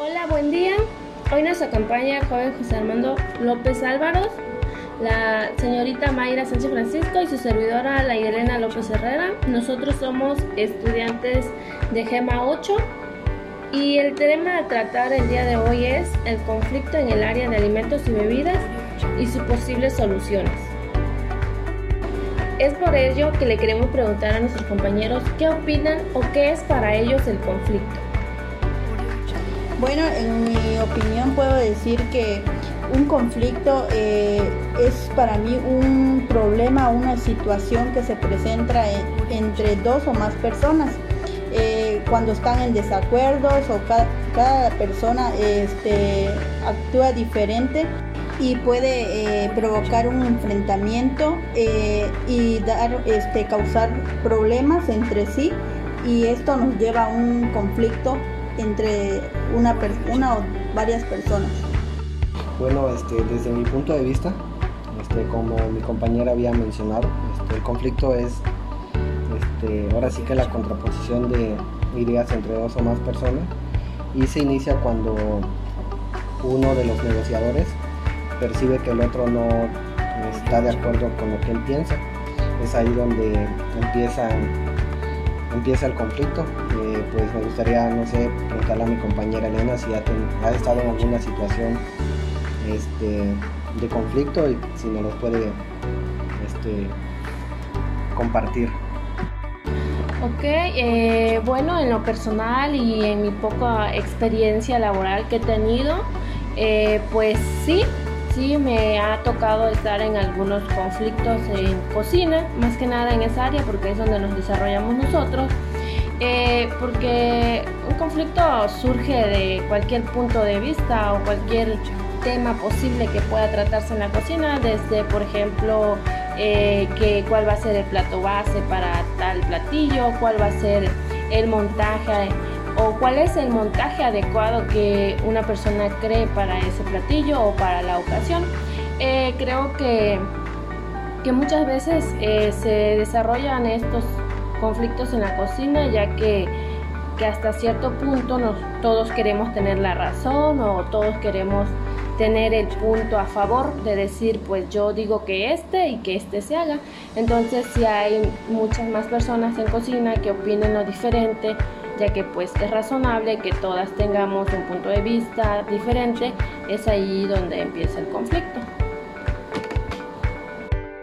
Hola, buen día. Hoy nos acompaña el joven José Armando López Álvaros, la señorita Mayra Sánchez Francisco y su servidora la Elena López Herrera. Nosotros somos estudiantes de GEMA 8 y el tema a tratar el día de hoy es el conflicto en el área de alimentos y bebidas y sus posibles soluciones. Es por ello que le queremos preguntar a nuestros compañeros qué opinan o qué es para ellos el conflicto. Bueno, en mi opinión puedo decir que un conflicto eh, es para mí un problema, una situación que se presenta entre dos o más personas. Eh, cuando están en desacuerdos o cada, persona este, actúa diferente y puede eh, provocar un enfrentamiento y dar, este, causar problemas entre sí y esto nos lleva a un conflicto entre una, una o varias personas? Bueno, este, desde mi punto de vista, este, como mi compañera había mencionado, este, el conflicto es este, ahora sí que la contraposición de ideas entre dos o más personas y se inicia cuando uno de los negociadores percibe que el otro no está de acuerdo con lo que él piensa. Es ahí donde empieza, empieza el conflicto pues me gustaría, no sé, preguntarle a mi compañera Elena si ha, estado en alguna situación este, de conflicto y si nos los puede este, compartir. Ok, eh, bueno, en lo personal y en mi poca experiencia laboral que he tenido, eh, pues sí, sí me ha tocado estar en algunos conflictos en cocina, más que nada en esa área porque es donde nos desarrollamos nosotros. Eh, porque un conflicto surge de cualquier punto de vista o cualquier tema posible que pueda tratarse en la cocina, desde por ejemplo eh, cuál va a ser el plato base para tal platillo, cuál va a ser el montaje o cuál es el montaje adecuado que una persona cree para ese platillo o para la ocasión. Eh, creo que, que muchas veces se desarrollan estos conflictos en la cocina, ya que, hasta cierto punto nos, todos queremos tener la razón o todos queremos tener el punto a favor de decir pues yo digo que este y que este se haga. Entonces si hay muchas más personas en cocina que opinen lo diferente, ya que pues es razonable que todas tengamos un punto de vista diferente, es ahí donde empieza el conflicto.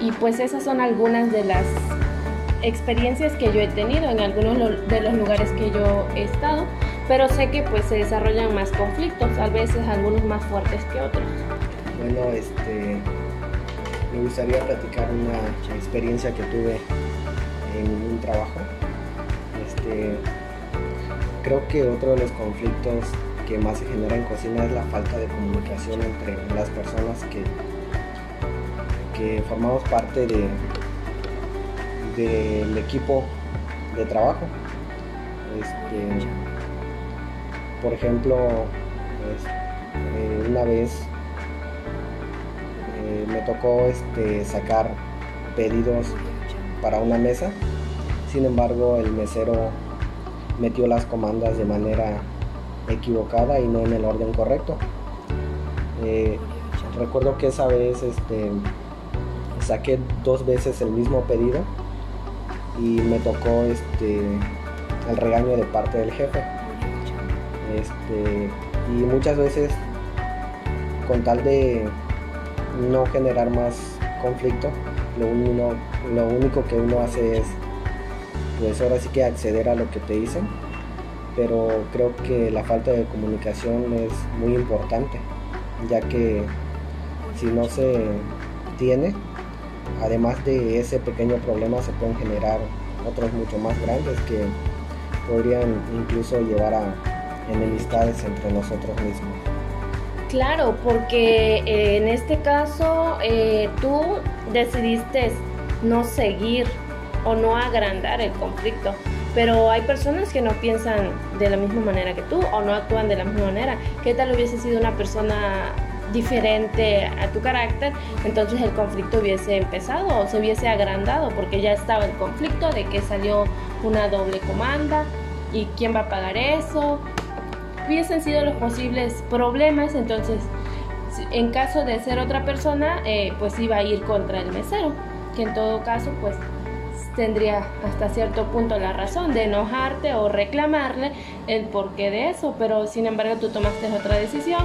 Y pues esas son algunas de las experiencias que yo he tenido en algunos de los lugares que yo he estado, pero sé que pues se desarrollan más conflictos, a veces algunos más fuertes que otros. Bueno, este, me gustaría platicar una experiencia que tuve en un trabajo. Este, creo que otro de los conflictos que más se genera en cocina es la falta de comunicación entre las personas que, que formamos parte de, del equipo de trabajo. Este, por ejemplo, pues, eh, una vez eh, me tocó este, sacar pedidos para una mesa, sin embargo el mesero metió las comandas de manera equivocada y no en el orden correcto. Eh, recuerdo que esa vez este, saqué dos veces el mismo pedido y me tocó este el regaño de parte del jefe. Este, y muchas veces con tal de no generar más conflicto, lo, lo único que uno hace es pues ahora sí que acceder a lo que te dicen, pero creo que la falta de comunicación es muy importante, ya que si no se tiene, además de ese pequeño problema se pueden generar otros mucho más grandes que podrían incluso llevar a enemistades entre nosotros mismos. Claro, porque eh, en este caso eh, tú decidiste no seguir o no agrandar el conflicto, pero hay personas que no piensan de la misma manera que tú o no actúan de la misma manera. ¿Qué tal hubiese sido una persona diferente a tu carácter, entonces el conflicto hubiese empezado o se hubiese agrandado porque ya estaba el conflicto de que salió una doble comanda y quién va a pagar eso. Hubiesen sido los posibles problemas, entonces en caso de ser otra persona, eh, pues iba a ir contra el mesero, que en todo caso, pues tendría hasta cierto punto la razón de enojarte o reclamarle el porqué de eso, pero sin embargo tú tomaste otra decisión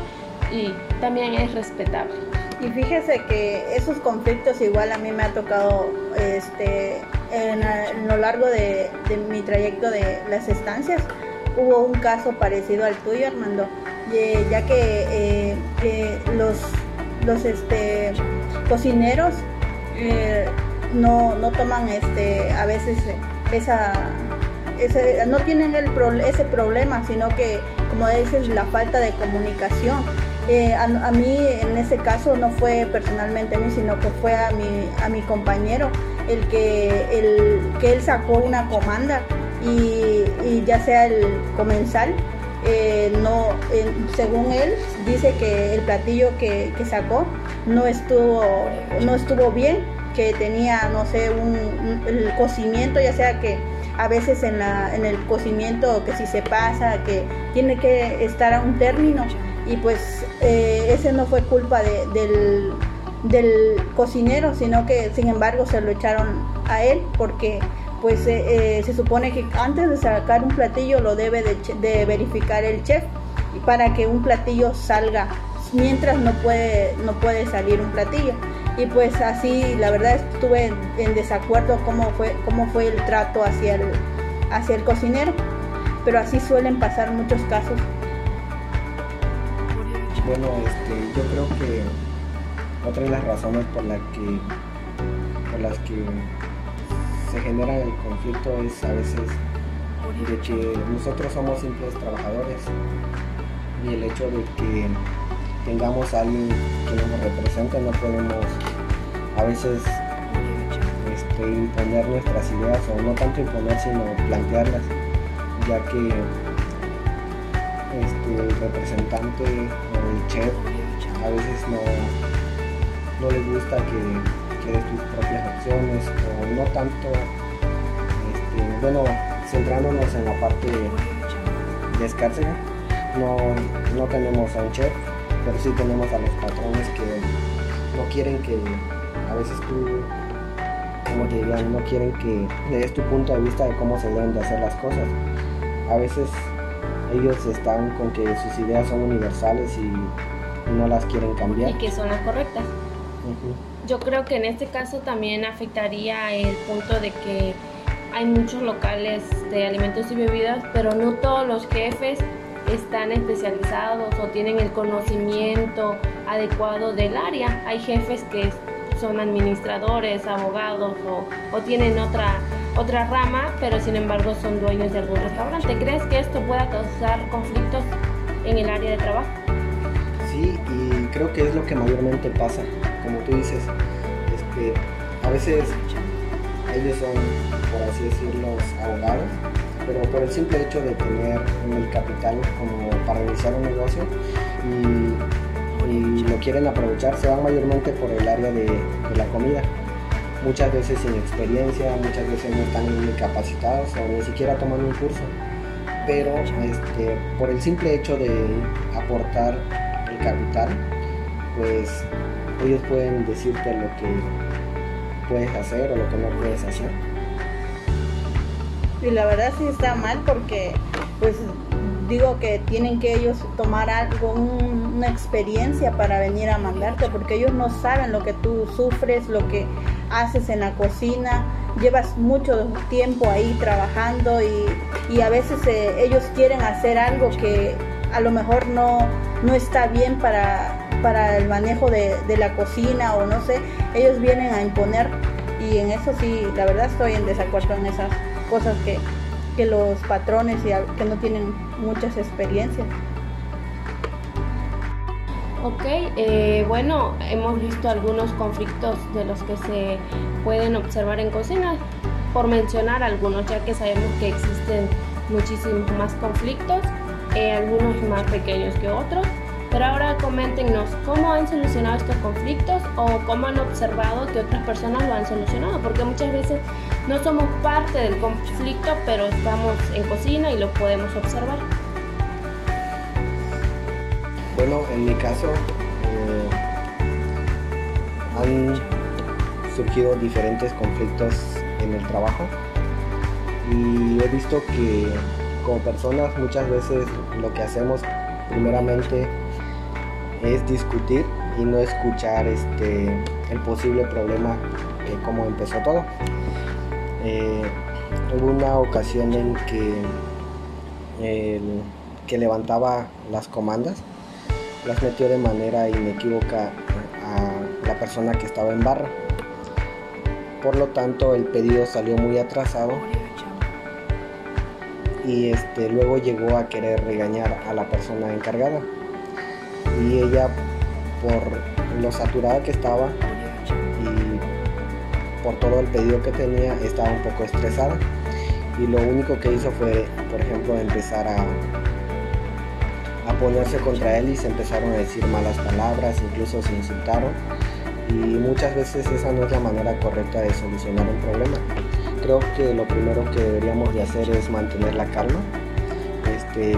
y también es respetable. Y fíjese que esos conflictos igual a mí me ha tocado este, en, lo largo de, mi trayecto de las estancias. Hubo un caso parecido al tuyo, Armando, ya que eh, los, los este, cocineros eh, no, no toman este, a veces esa, ese, no tienen el ese problema, sino que, como dices, la falta de comunicación. Eh, a, mí en ese caso no fue personalmente a mí, sino que fue a mi, a mi compañero el que, el, que él sacó una comanda y, ya sea el comensal, eh, no, según él, dice que el platillo que, sacó no estuvo, no estuvo bien que tenía, no sé, un, el cocimiento, ya sea que a veces en, la, en el cocimiento que si se pasa, que tiene que estar a un término y pues eh, ese no fue culpa del, del, cocinero, sino que sin embargo se lo echaron a él porque pues eh, eh, se supone que antes de sacar un platillo lo debe de, verificar el chef para que un platillo salga mientras no puede, no puede salir un platillo y pues así la verdad estuve en, desacuerdo cómo fue, cómo fue el trato hacia el, hacia el cocinero, pero así suelen pasar muchos casos. Bueno, este, yo creo que otra de las razones por, la que, por las que se genera el conflicto es a veces de que nosotros somos simples trabajadores y el hecho de que tengamos a alguien que nos represente, no podemos a veces este, imponer nuestras ideas o no tanto imponer sino plantearlas, ya que el representante o el chef a veces no, no le gusta que, des tus propias opciones o no tanto, este, bueno, centrándonos en la parte de escárcega, no, no tenemos a un chef pero sí tenemos a los patrones que no quieren que a veces tú, como te digan, no quieren que le des tu punto de vista de cómo se deben de hacer las cosas. A veces ellos están con que sus ideas son universales y, no las quieren cambiar. Y que son las correctas. Yo creo que en este caso también afectaría el punto de que hay muchos locales de alimentos y bebidas, pero no todos los jefes están especializados o tienen el conocimiento adecuado del área. Hay jefes que son administradores, abogados o, tienen otra, otra rama, pero sin embargo son dueños de algún restaurante. ¿Crees que esto pueda causar conflictos en el área de trabajo? Sí, y creo que es lo que mayormente pasa. Como tú dices, este, a veces ellos son, por así decirlo, abogados pero por el simple hecho de tener el capital como para iniciar un negocio y, lo quieren aprovechar, se van mayormente por el área de, la comida. Muchas veces sin experiencia, muchas veces no están ni capacitados o ni siquiera toman un curso. Pero este, por el simple hecho de aportar el capital, pues ellos pueden decirte lo que puedes hacer o lo que no puedes hacer y la verdad sí está mal porque pues digo que tienen que ellos tomar algo, una experiencia para venir a mandarte, porque ellos no saben lo que tú sufres, lo que haces en la cocina, llevas mucho tiempo ahí trabajando y, a veces eh, ellos quieren hacer algo que a lo mejor no, no está bien para, para el manejo de, la cocina o no sé, ellos vienen a imponer y en eso sí, la verdad estoy en desacuerdo en esas cosas que, los patrones y que no tienen muchas experiencias. Ok, eh, bueno, hemos visto algunos conflictos de los que se pueden observar en cocina, por mencionar algunos, ya que sabemos que existen muchísimos más conflictos, eh, algunos más pequeños que otros. Pero ahora coméntenos cómo han solucionado estos conflictos o cómo han observado que otras personas lo han solucionado, porque muchas veces no somos parte del conflicto, pero estamos en cocina y lo podemos observar. En mi caso eh, han surgido diferentes conflictos en el trabajo y he visto que como personas muchas veces lo que hacemos primeramente es discutir y no escuchar este, el posible problema de cómo empezó todo. Eh, hubo una ocasión en que que levantaba las comandas las metió de manera inequívoca a la persona que estaba en barra. Por lo tanto, el pedido salió muy atrasado y este, luego llegó a querer regañar a la persona encargada. Y ella, por lo saturada que estaba y por todo el pedido que tenía, estaba un poco estresada. Y lo único que hizo fue, por ejemplo, empezar a, ponerse contra él y se empezaron a decir malas palabras, incluso se insultaron. Y muchas veces esa no es la manera correcta de solucionar un problema creo que lo primero que deberíamos de hacer es mantener la calma, este,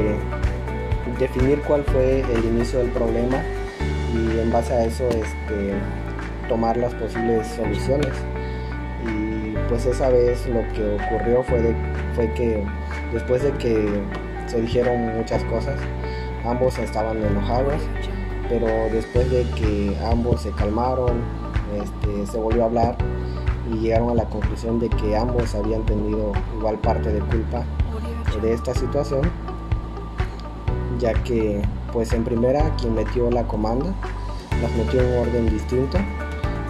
definir cuál fue el inicio del problema y en base a eso este, tomar las posibles soluciones. Y pues esa vez lo que ocurrió fue que después de que se dijeron muchas cosas, ambos estaban enojados, pero después de que ambos se calmaron, este, se volvió a hablar y llegaron a la conclusión de que ambos habían tenido igual parte de culpa de esta situación, ya que pues en primera quien metió la comanda las metió en un orden distinto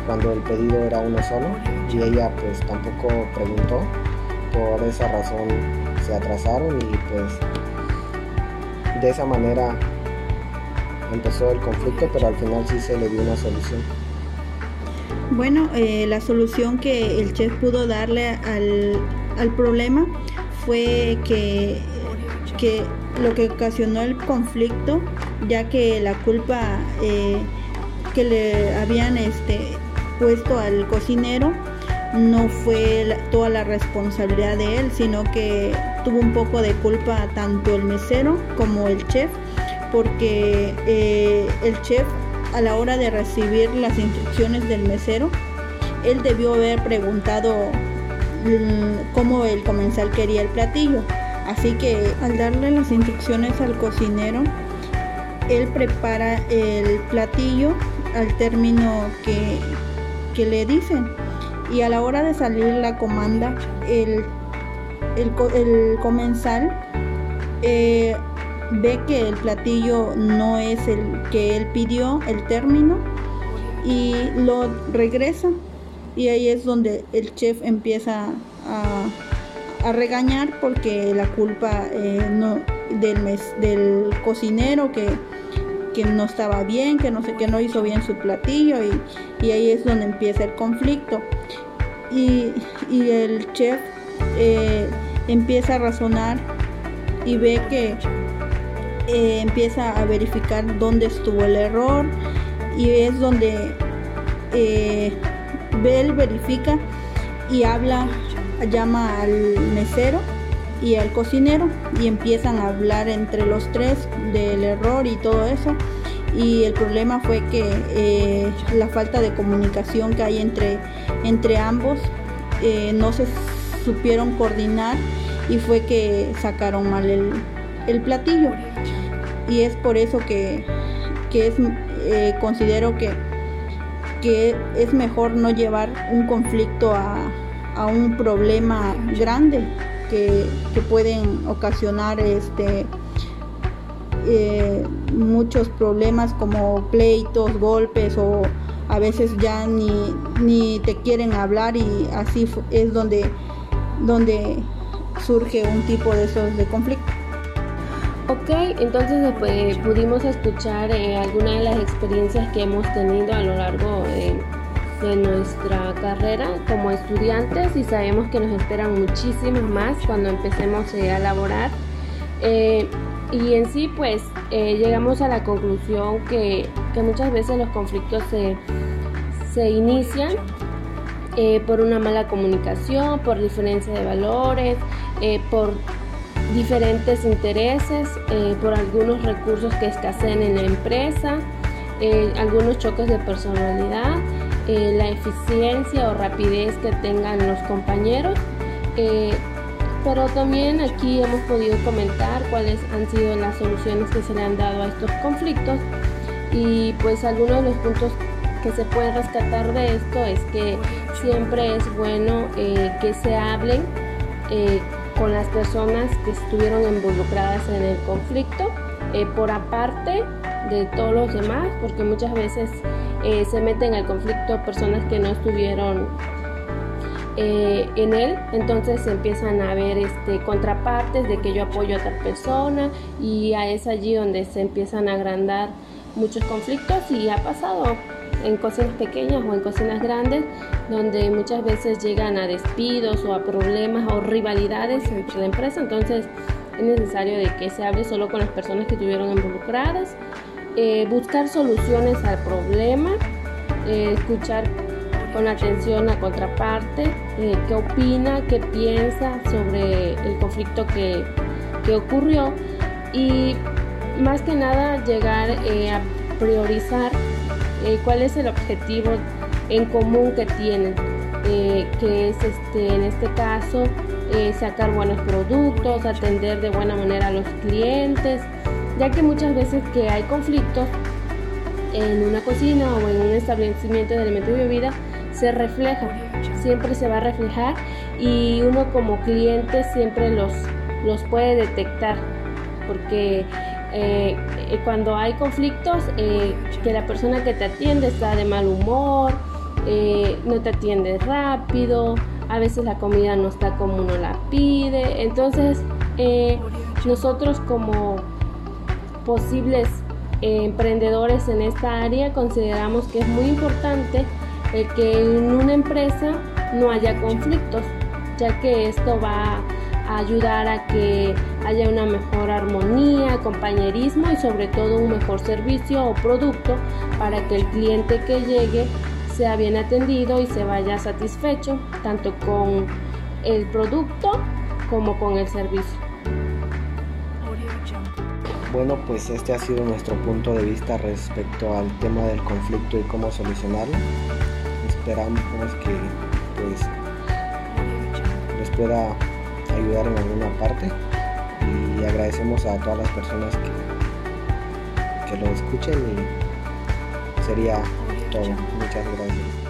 cuando el pedido era uno solo y ella pues tampoco preguntó, por esa razón se atrasaron y pues de esa manera empezó el conflicto, pero al final sí se le dio una solución. Bueno, eh, la solución que el chef pudo darle al, problema fue que, que, lo que ocasionó el conflicto, ya que la culpa eh, que le habían este, puesto al cocinero no fue toda la responsabilidad de él, sino que tuvo un poco de culpa tanto el mesero como el chef, porque eh, el chef a la hora de recibir las instrucciones del mesero, él debió haber preguntado mm, cómo el comensal quería el platillo. Así que al darle las instrucciones al cocinero, él prepara el platillo al término que, le dicen. Y a la hora de salir la comanda, el, el, comensal eh, ve que el platillo no es el que él pidió, el término, y lo regresa. Y ahí es donde el chef empieza a, regañar porque la culpa eh, no, del, del cocinero que, no estaba bien, que no sé, que no hizo bien su platillo y, ahí es donde empieza el conflicto. Y, el chef eh, empieza a razonar y ve que eh, empieza a verificar dónde estuvo el error y es donde eh, verifica y habla, llama al mesero y al cocinero y empiezan a hablar entre los tres del error y todo eso. Y el problema fue que eh, la falta de comunicación que hay entre, entre ambos no se supieron coordinar y fue que sacaron mal el, el platillo y es por eso que, es, eh, considero que, que es mejor no llevar un conflicto a, un problema grande que, pueden ocasionar este eh, muchos problemas como pleitos, golpes o a veces ya ni, ni te quieren hablar y así es donde, donde surge un tipo de esos de conflicto. Ok, entonces pues, pudimos escuchar eh, algunas de las experiencias que hemos tenido a lo largo de, nuestra carrera como estudiantes y sabemos que nos esperan muchísimas más cuando empecemos eh, a laborar. Eh, y en sí pues llegamos a la conclusión que, muchas veces los conflictos se, se inician por una mala comunicación, por diferencia de valores, por diferentes intereses, eh, por algunos recursos que escaseen en la empresa, eh, algunos choques de personalidad, la eficiencia o rapidez que tengan los compañeros. pero también aquí hemos podido comentar cuáles han sido las soluciones que se le han dado a estos conflictos y pues algunos de los puntos que se pueden rescatar de esto es que siempre es bueno que se hablen con las personas que estuvieron involucradas en el conflicto, eh, por aparte de todos los demás, porque muchas veces eh, se meten al conflicto personas que no estuvieron eh, en él, entonces empiezan a ver este, contrapartes de que yo apoyo a tal persona y es allí donde se empiezan a agrandar muchos conflictos y ha pasado en cocinas pequeñas o en cocinas grandes, donde muchas veces llegan a despidos o a problemas o rivalidades entre la empresa. Entonces es necesario de que se hable solo con las personas que estuvieron involucradas, eh, buscar soluciones al problema, eh, escuchar con atención a contraparte, eh, qué opina, qué piensa sobre el conflicto que, que ocurrió y más que nada llegar a priorizar cuál es el objetivo en común que tienen, que es este, en este caso sacar buenos productos, atender de buena manera a los clientes, ya que muchas veces que hay conflictos en una cocina o en un establecimiento de alimentos y bebida, se refleja, siempre se va a reflejar y uno como cliente siempre los, los puede detectar, porque eh, eh, cuando hay conflictos, eh, que la persona que te atiende está de mal humor, no te atiende rápido, a veces la comida no está como uno la pide. Entonces, nosotros como posibles emprendedores en esta área consideramos que es muy importante que en una empresa no haya conflictos, ya que esto va a ayudar a que haya una mejor armonía, compañerismo y sobre todo un mejor servicio o producto para que el cliente que llegue sea bien atendido y se vaya satisfecho tanto con el producto como con el servicio. Bueno, pues este ha sido nuestro punto de vista respecto al tema del conflicto y cómo solucionarlo. Esperamos que pues les pueda ayudar en alguna parte y agradecemos a todas las personas que, que lo escuchen y sería todo. Muchas gracias.